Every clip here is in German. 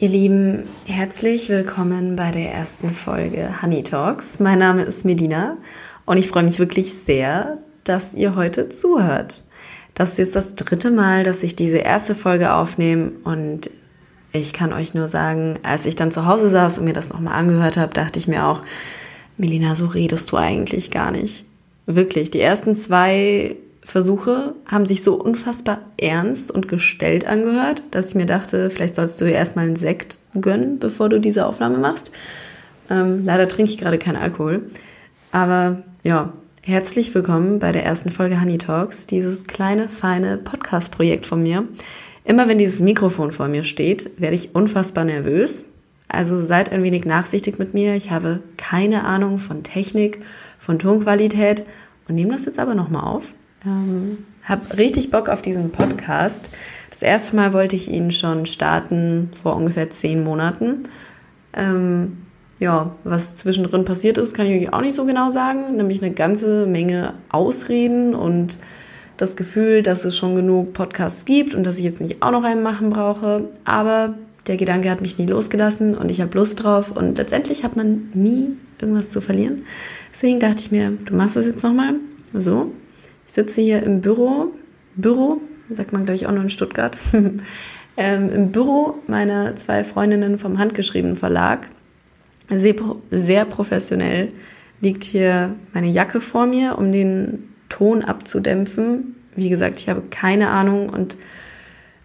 Ihr Lieben, herzlich willkommen bei der ersten Folge Honey Talks. Mein Name ist Medina und ich freue mich wirklich sehr, dass ihr heute zuhört. Das ist jetzt das dritte Mal, dass ich diese erste Folge aufnehme und ich kann euch nur sagen, als ich dann zu Hause saß und mir das nochmal angehört habe, dachte ich mir auch, Melina, so redest du eigentlich gar nicht. Wirklich, die ersten zwei Versuche haben sich so unfassbar ernst und gestellt angehört, dass ich mir dachte, vielleicht sollst du dir erstmal einen Sekt gönnen, bevor du diese Aufnahme machst. Ähm, leider trinke ich gerade keinen Alkohol. Aber ja, herzlich willkommen bei der ersten Folge Honey Talks, dieses kleine, feine Podcast-Projekt von mir. Immer wenn dieses Mikrofon vor mir steht, werde ich unfassbar nervös. Also seid ein wenig nachsichtig mit mir. Ich habe keine Ahnung von Technik, von Tonqualität und nehme das jetzt aber nochmal auf. Ähm, habe richtig Bock auf diesen Podcast. Das erste Mal wollte ich ihn schon starten vor ungefähr zehn Monaten. Ähm, ja, was zwischendrin passiert ist, kann ich euch auch nicht so genau sagen. Nämlich eine ganze Menge Ausreden und das Gefühl, dass es schon genug Podcasts gibt und dass ich jetzt nicht auch noch einen machen brauche. Aber der Gedanke hat mich nie losgelassen und ich habe Lust drauf und letztendlich hat man nie irgendwas zu verlieren. Deswegen dachte ich mir, du machst das jetzt nochmal. So, ich sitze hier im Büro, Büro, sagt man glaube ich auch nur in Stuttgart, ähm, im Büro meiner zwei Freundinnen vom handgeschriebenen Verlag. Sehr, sehr professionell liegt hier meine Jacke vor mir, um den Ton abzudämpfen. Wie gesagt, ich habe keine Ahnung und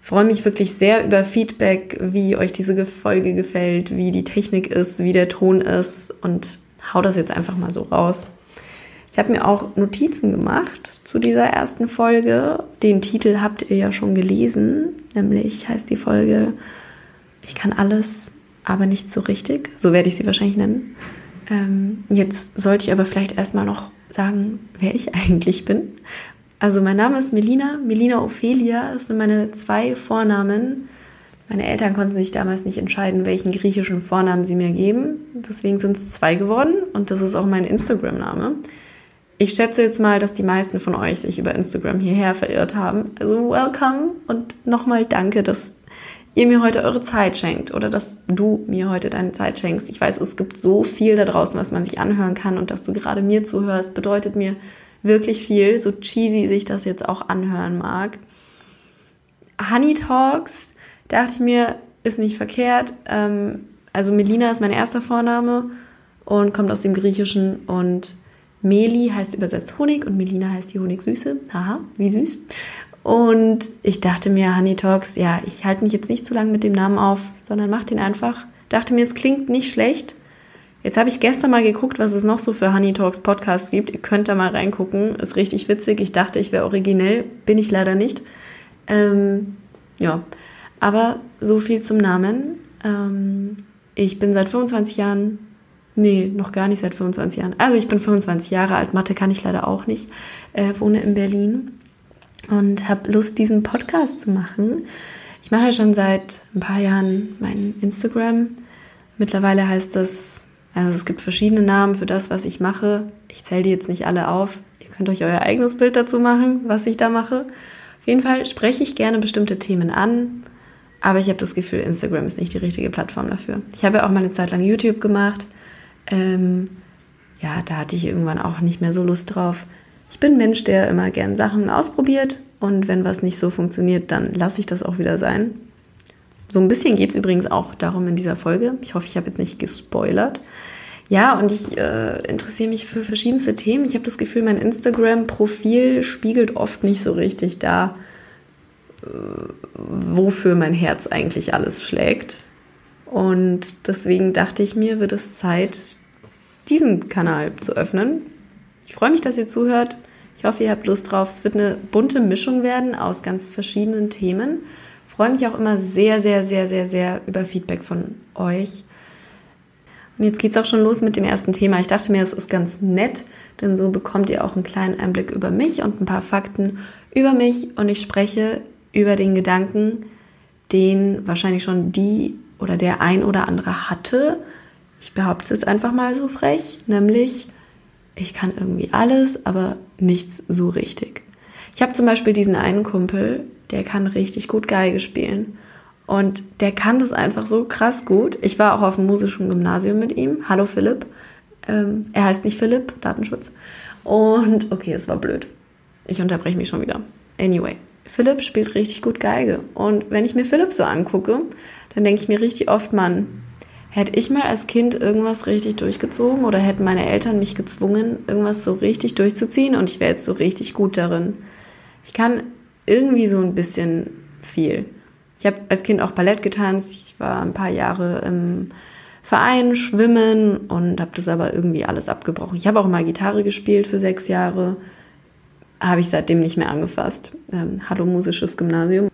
freue mich wirklich sehr über Feedback, wie euch diese Folge gefällt, wie die Technik ist, wie der Ton ist und hau das jetzt einfach mal so raus. Ich habe mir auch Notizen gemacht zu dieser ersten Folge. Den Titel habt ihr ja schon gelesen, nämlich heißt die Folge Ich kann alles, aber nicht so richtig. So werde ich sie wahrscheinlich nennen. Ähm, jetzt sollte ich aber vielleicht erstmal noch sagen, wer ich eigentlich bin. Also mein Name ist Melina, Melina Ophelia. Das sind meine zwei Vornamen. Meine Eltern konnten sich damals nicht entscheiden, welchen griechischen Vornamen sie mir geben. Deswegen sind es zwei geworden und das ist auch mein Instagram-Name. Ich schätze jetzt mal, dass die meisten von euch sich über Instagram hierher verirrt haben. Also welcome und nochmal danke, dass ihr mir heute eure Zeit schenkt oder dass du mir heute deine Zeit schenkst. Ich weiß, es gibt so viel da draußen, was man sich anhören kann und dass du gerade mir zuhörst, bedeutet mir wirklich viel, so cheesy sich das jetzt auch anhören mag. Honey Talks, dachte ich mir, ist nicht verkehrt. Ähm, also Melina ist mein erster Vorname und kommt aus dem Griechischen und Meli heißt übersetzt Honig und Melina heißt die Honigsüße. Haha, wie süß. Und ich dachte mir, Honey Talks, ja, ich halte mich jetzt nicht zu lange mit dem Namen auf, sondern mach den einfach. Dachte mir, es klingt nicht schlecht. Jetzt habe ich gestern mal geguckt, was es noch so für Honey Talks Podcasts gibt. Ihr könnt da mal reingucken. Ist richtig witzig. Ich dachte, ich wäre originell. Bin ich leider nicht. Ähm, ja, aber so viel zum Namen. Ähm, ich bin seit 25 Jahren Nee, noch gar nicht seit 25 Jahren. Also ich bin 25 Jahre alt, Mathe kann ich leider auch nicht, äh, wohne in Berlin und habe Lust, diesen Podcast zu machen. Ich mache ja schon seit ein paar Jahren mein Instagram. Mittlerweile heißt das, also es gibt verschiedene Namen für das, was ich mache. Ich zähle die jetzt nicht alle auf. Ihr könnt euch euer eigenes Bild dazu machen, was ich da mache. Auf jeden Fall spreche ich gerne bestimmte Themen an, aber ich habe das Gefühl, Instagram ist nicht die richtige Plattform dafür. Ich habe ja auch mal eine Zeit lang YouTube gemacht ähm, ja, da hatte ich irgendwann auch nicht mehr so Lust drauf. Ich bin Mensch, der immer gern Sachen ausprobiert und wenn was nicht so funktioniert, dann lasse ich das auch wieder sein. So ein bisschen geht es übrigens auch darum in dieser Folge. Ich hoffe, ich habe jetzt nicht gespoilert. Ja, und ich äh, interessiere mich für verschiedenste Themen. Ich habe das Gefühl, mein Instagram-Profil spiegelt oft nicht so richtig da, äh, wofür mein Herz eigentlich alles schlägt. Und deswegen dachte ich mir, wird es Zeit, diesen Kanal zu öffnen. Ich freue mich, dass ihr zuhört. Ich hoffe, ihr habt Lust drauf. Es wird eine bunte Mischung werden aus ganz verschiedenen Themen. Ich freue mich auch immer sehr, sehr, sehr, sehr, sehr über Feedback von euch. Und jetzt geht es auch schon los mit dem ersten Thema. Ich dachte mir, es ist ganz nett, denn so bekommt ihr auch einen kleinen Einblick über mich und ein paar Fakten über mich. Und ich spreche über den Gedanken, den wahrscheinlich schon die oder der ein oder andere hatte. Ich behaupte es jetzt einfach mal so frech, nämlich ich kann irgendwie alles, aber nichts so richtig. Ich habe zum Beispiel diesen einen Kumpel, der kann richtig gut Geige spielen. Und der kann das einfach so krass gut. Ich war auch auf dem musischen Gymnasium mit ihm. Hallo Philipp. Ähm, er heißt nicht Philipp, Datenschutz. Und okay, es war blöd. Ich unterbreche mich schon wieder. Anyway, Philipp spielt richtig gut Geige. Und wenn ich mir Philipp so angucke, dann denke ich mir richtig oft, Mann, hätte ich mal als Kind irgendwas richtig durchgezogen oder hätten meine Eltern mich gezwungen, irgendwas so richtig durchzuziehen und ich wäre jetzt so richtig gut darin. Ich kann irgendwie so ein bisschen viel. Ich habe als Kind auch Ballett getanzt. Ich war ein paar Jahre im Verein schwimmen und habe das aber irgendwie alles abgebrochen. Ich habe auch mal Gitarre gespielt für sechs Jahre, habe ich seitdem nicht mehr angefasst. Ähm, Hallo musisches Gymnasium.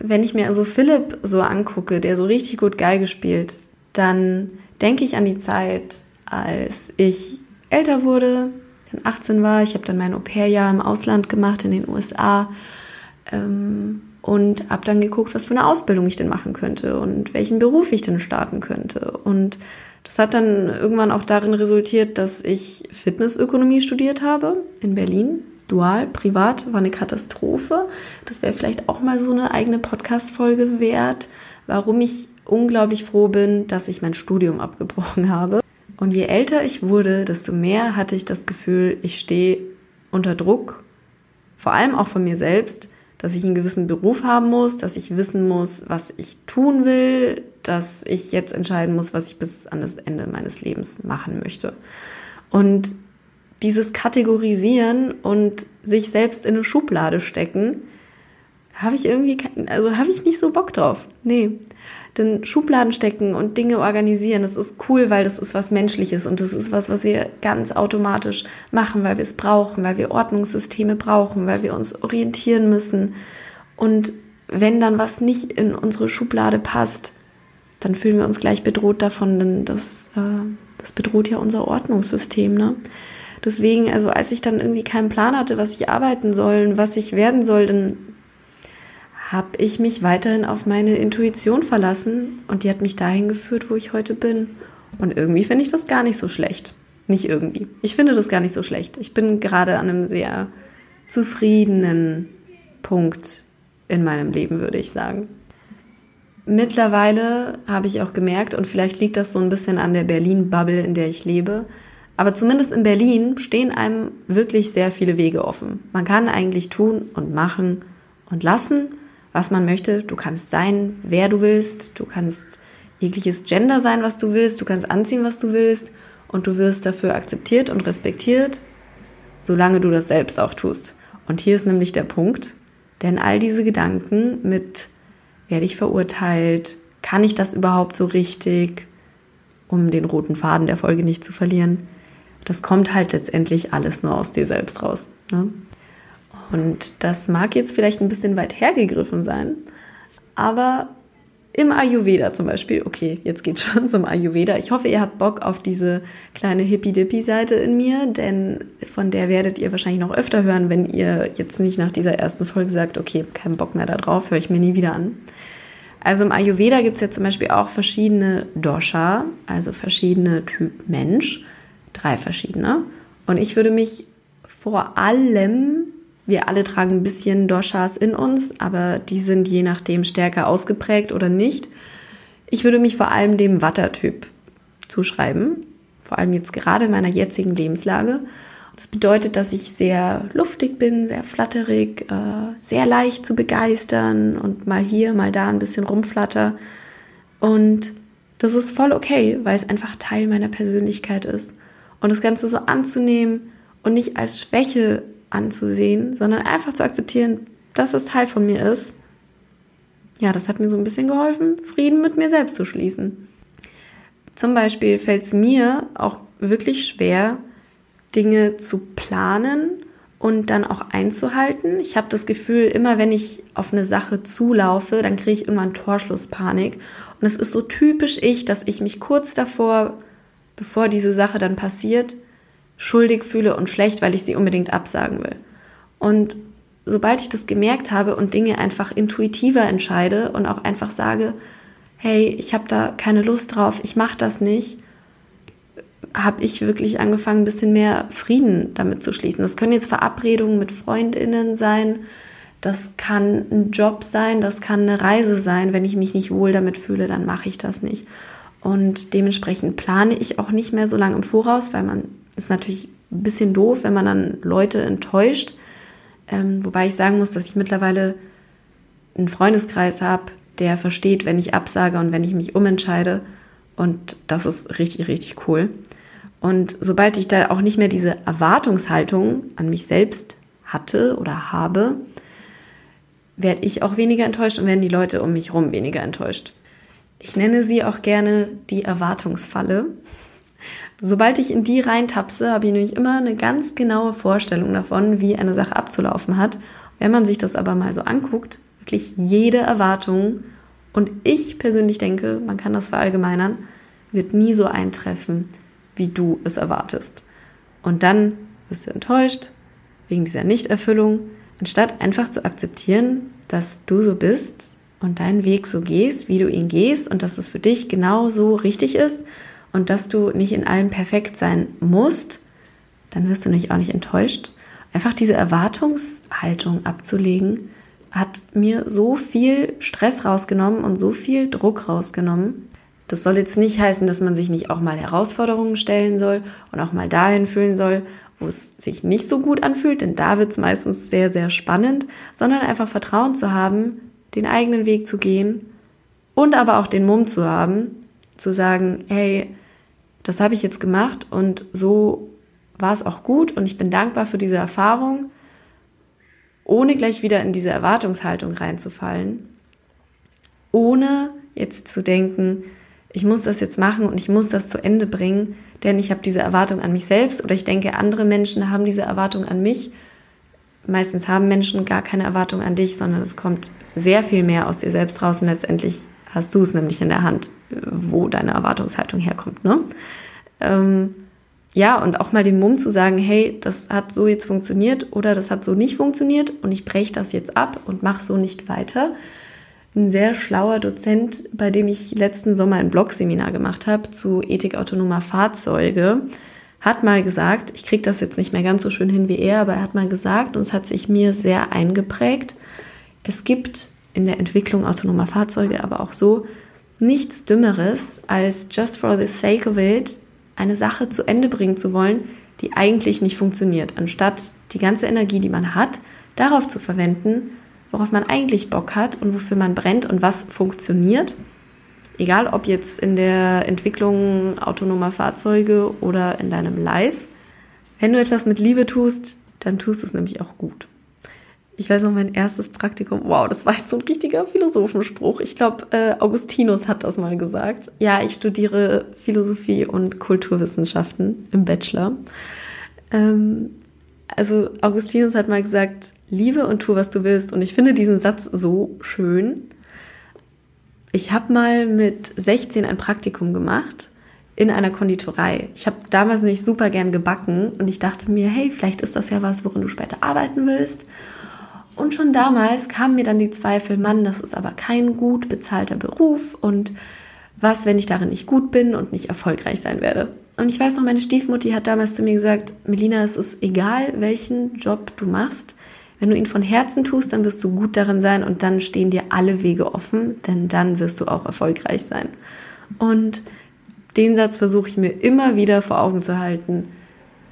Wenn ich mir also Philipp so angucke, der so richtig gut Geige spielt, dann denke ich an die Zeit, als ich älter wurde, dann 18 war. Ich habe dann mein Au-pair-Jahr im Ausland gemacht in den USA. Ähm, und habe dann geguckt, was für eine Ausbildung ich denn machen könnte und welchen Beruf ich denn starten könnte. Und das hat dann irgendwann auch darin resultiert, dass ich Fitnessökonomie studiert habe in Berlin. Dual, privat, war eine Katastrophe. Das wäre vielleicht auch mal so eine eigene Podcast-Folge wert, warum ich unglaublich froh bin, dass ich mein Studium abgebrochen habe. Und je älter ich wurde, desto mehr hatte ich das Gefühl, ich stehe unter Druck, vor allem auch von mir selbst, dass ich einen gewissen Beruf haben muss, dass ich wissen muss, was ich tun will, dass ich jetzt entscheiden muss, was ich bis an das Ende meines Lebens machen möchte. Und dieses Kategorisieren und sich selbst in eine Schublade stecken, habe ich irgendwie, also habe ich nicht so Bock drauf. Nee. Denn Schubladen stecken und Dinge organisieren, das ist cool, weil das ist was Menschliches und das ist was, was wir ganz automatisch machen, weil wir es brauchen, weil wir Ordnungssysteme brauchen, weil wir uns orientieren müssen. Und wenn dann was nicht in unsere Schublade passt, dann fühlen wir uns gleich bedroht davon, denn das, äh, das bedroht ja unser Ordnungssystem. Ne? Deswegen, also als ich dann irgendwie keinen Plan hatte, was ich arbeiten soll, was ich werden soll, dann habe ich mich weiterhin auf meine Intuition verlassen und die hat mich dahin geführt, wo ich heute bin. Und irgendwie finde ich das gar nicht so schlecht. Nicht irgendwie. Ich finde das gar nicht so schlecht. Ich bin gerade an einem sehr zufriedenen Punkt in meinem Leben, würde ich sagen. Mittlerweile habe ich auch gemerkt, und vielleicht liegt das so ein bisschen an der Berlin-Bubble, in der ich lebe, aber zumindest in Berlin stehen einem wirklich sehr viele Wege offen. Man kann eigentlich tun und machen und lassen was man möchte. Du kannst sein, wer du willst. Du kannst jegliches Gender sein, was du willst. Du kannst anziehen, was du willst. Und du wirst dafür akzeptiert und respektiert, solange du das selbst auch tust. Und hier ist nämlich der Punkt, denn all diese Gedanken mit, werde ich verurteilt, kann ich das überhaupt so richtig, um den roten Faden der Folge nicht zu verlieren, das kommt halt letztendlich alles nur aus dir selbst raus. Ne? Und das mag jetzt vielleicht ein bisschen weit hergegriffen sein, aber im Ayurveda zum Beispiel, okay, jetzt geht's schon zum Ayurveda. Ich hoffe, ihr habt Bock auf diese kleine Hippie-Dippie-Seite in mir, denn von der werdet ihr wahrscheinlich noch öfter hören, wenn ihr jetzt nicht nach dieser ersten Folge sagt, okay, keinen Bock mehr darauf, höre ich mir nie wieder an. Also im Ayurveda gibt es ja zum Beispiel auch verschiedene Dosha, also verschiedene Typ Mensch, drei verschiedene. Und ich würde mich vor allem wir alle tragen ein bisschen Doshas in uns, aber die sind je nachdem stärker ausgeprägt oder nicht. Ich würde mich vor allem dem Watter-Typ zuschreiben, vor allem jetzt gerade in meiner jetzigen Lebenslage. Das bedeutet, dass ich sehr luftig bin, sehr flatterig, äh, sehr leicht zu begeistern und mal hier, mal da ein bisschen rumflatter. Und das ist voll okay, weil es einfach Teil meiner Persönlichkeit ist. Und das Ganze so anzunehmen und nicht als Schwäche anzusehen, sondern einfach zu akzeptieren, dass es Teil von mir ist. Ja, das hat mir so ein bisschen geholfen, Frieden mit mir selbst zu schließen. Zum Beispiel fällt es mir auch wirklich schwer, Dinge zu planen und dann auch einzuhalten. Ich habe das Gefühl, immer wenn ich auf eine Sache zulaufe, dann kriege ich irgendwann Torschlusspanik. Und es ist so typisch ich, dass ich mich kurz davor, bevor diese Sache dann passiert, schuldig fühle und schlecht, weil ich sie unbedingt absagen will. Und sobald ich das gemerkt habe und Dinge einfach intuitiver entscheide und auch einfach sage, hey, ich habe da keine Lust drauf, ich mache das nicht, habe ich wirklich angefangen, ein bisschen mehr Frieden damit zu schließen. Das können jetzt Verabredungen mit Freundinnen sein, Das kann ein Job sein, das kann eine Reise sein. Wenn ich mich nicht wohl damit fühle, dann mache ich das nicht. Und dementsprechend plane ich auch nicht mehr so lange im Voraus, weil man ist natürlich ein bisschen doof, wenn man dann Leute enttäuscht. Ähm, wobei ich sagen muss, dass ich mittlerweile einen Freundeskreis habe, der versteht, wenn ich absage und wenn ich mich umentscheide. Und das ist richtig, richtig cool. Und sobald ich da auch nicht mehr diese Erwartungshaltung an mich selbst hatte oder habe, werde ich auch weniger enttäuscht und werden die Leute um mich herum weniger enttäuscht. Ich nenne sie auch gerne die Erwartungsfalle. Sobald ich in die reintapse, habe ich nämlich immer eine ganz genaue Vorstellung davon, wie eine Sache abzulaufen hat. Wenn man sich das aber mal so anguckt, wirklich jede Erwartung, und ich persönlich denke, man kann das verallgemeinern, wird nie so eintreffen, wie du es erwartest. Und dann wirst du enttäuscht wegen dieser Nichterfüllung, anstatt einfach zu akzeptieren, dass du so bist und deinen Weg so gehst, wie du ihn gehst und dass es für dich genau so richtig ist und dass du nicht in allem perfekt sein musst, dann wirst du nicht auch nicht enttäuscht. Einfach diese Erwartungshaltung abzulegen, hat mir so viel Stress rausgenommen und so viel Druck rausgenommen. Das soll jetzt nicht heißen, dass man sich nicht auch mal Herausforderungen stellen soll und auch mal dahin fühlen soll, wo es sich nicht so gut anfühlt, denn da wird es meistens sehr, sehr spannend, sondern einfach Vertrauen zu haben, den eigenen Weg zu gehen und aber auch den Mumm zu haben, zu sagen, hey, das habe ich jetzt gemacht und so war es auch gut und ich bin dankbar für diese Erfahrung, ohne gleich wieder in diese Erwartungshaltung reinzufallen, ohne jetzt zu denken, ich muss das jetzt machen und ich muss das zu Ende bringen, denn ich habe diese Erwartung an mich selbst oder ich denke, andere Menschen haben diese Erwartung an mich meistens haben Menschen gar keine Erwartung an dich, sondern es kommt sehr viel mehr aus dir selbst raus und letztendlich hast du es nämlich in der Hand, wo deine Erwartungshaltung herkommt. Ne? Ähm, ja, und auch mal den Mumm zu sagen, hey, das hat so jetzt funktioniert oder das hat so nicht funktioniert und ich breche das jetzt ab und mache so nicht weiter. Ein sehr schlauer Dozent, bei dem ich letzten Sommer ein Blogseminar gemacht habe zu Ethik autonomer Fahrzeuge, hat mal gesagt, ich kriege das jetzt nicht mehr ganz so schön hin wie er, aber er hat mal gesagt, und es hat sich mir sehr eingeprägt, es gibt in der Entwicklung autonomer Fahrzeuge aber auch so nichts Dümmeres, als just for the sake of it eine Sache zu Ende bringen zu wollen, die eigentlich nicht funktioniert, anstatt die ganze Energie, die man hat, darauf zu verwenden, worauf man eigentlich Bock hat und wofür man brennt und was funktioniert Egal ob jetzt in der Entwicklung autonomer Fahrzeuge oder in deinem Live. Wenn du etwas mit Liebe tust, dann tust du es nämlich auch gut. Ich weiß noch, mein erstes Praktikum, wow, das war jetzt so ein richtiger Philosophenspruch. Ich glaube, äh, Augustinus hat das mal gesagt. Ja, ich studiere Philosophie und Kulturwissenschaften im Bachelor. Ähm, also Augustinus hat mal gesagt, liebe und tu, was du willst. Und ich finde diesen Satz so schön. Ich habe mal mit 16 ein Praktikum gemacht in einer Konditorei. Ich habe damals nicht super gern gebacken und ich dachte mir, hey, vielleicht ist das ja was, worin du später arbeiten willst. Und schon damals kamen mir dann die Zweifel, Mann, das ist aber kein gut bezahlter Beruf und was, wenn ich darin nicht gut bin und nicht erfolgreich sein werde. Und ich weiß noch, meine Stiefmutti hat damals zu mir gesagt, Melina, es ist egal, welchen Job du machst, wenn du ihn von Herzen tust, dann wirst du gut darin sein und dann stehen dir alle Wege offen, denn dann wirst du auch erfolgreich sein. Und den Satz versuche ich mir immer wieder vor Augen zu halten,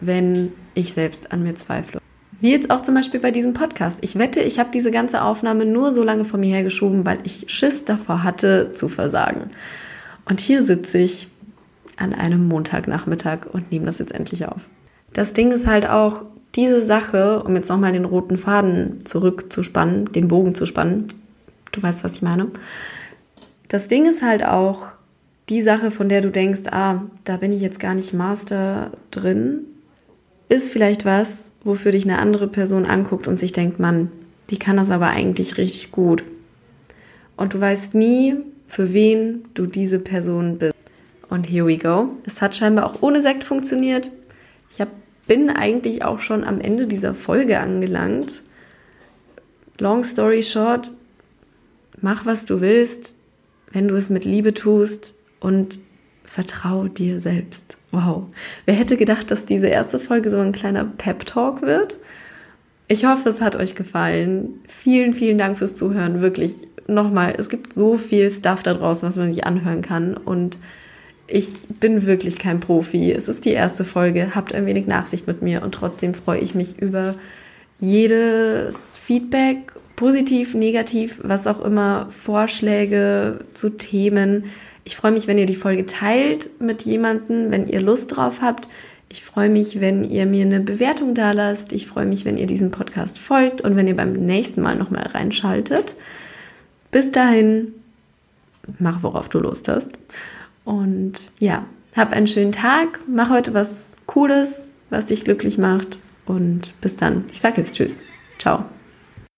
wenn ich selbst an mir zweifle. Wie jetzt auch zum Beispiel bei diesem Podcast. Ich wette, ich habe diese ganze Aufnahme nur so lange vor mir hergeschoben, weil ich Schiss davor hatte, zu versagen. Und hier sitze ich an einem Montagnachmittag und nehme das jetzt endlich auf. Das Ding ist halt auch, diese Sache, um jetzt nochmal den roten Faden zurückzuspannen, den Bogen zu spannen, du weißt, was ich meine. Das Ding ist halt auch die Sache, von der du denkst, ah, da bin ich jetzt gar nicht Master drin, ist vielleicht was, wofür dich eine andere Person anguckt und sich denkt, Mann, die kann das aber eigentlich richtig gut. Und du weißt nie, für wen du diese Person bist. Und here we go. Es hat scheinbar auch ohne Sekt funktioniert. Ich habe bin eigentlich auch schon am Ende dieser Folge angelangt. Long story short, mach was du willst, wenn du es mit Liebe tust und vertrau dir selbst. Wow. Wer hätte gedacht, dass diese erste Folge so ein kleiner Pep Talk wird? Ich hoffe, es hat euch gefallen. Vielen, vielen Dank fürs Zuhören. Wirklich, nochmal, es gibt so viel Stuff da draußen, was man sich anhören kann. Und ich bin wirklich kein Profi. Es ist die erste Folge. Habt ein wenig Nachsicht mit mir und trotzdem freue ich mich über jedes Feedback, positiv, negativ, was auch immer, Vorschläge zu Themen. Ich freue mich, wenn ihr die Folge teilt mit jemandem, wenn ihr Lust drauf habt. Ich freue mich, wenn ihr mir eine Bewertung da lasst. Ich freue mich, wenn ihr diesem Podcast folgt und wenn ihr beim nächsten Mal nochmal reinschaltet. Bis dahin, mach worauf du Lust hast. Und ja, hab einen schönen Tag, mach heute was Cooles, was dich glücklich macht. Und bis dann. Ich sage jetzt Tschüss. Ciao.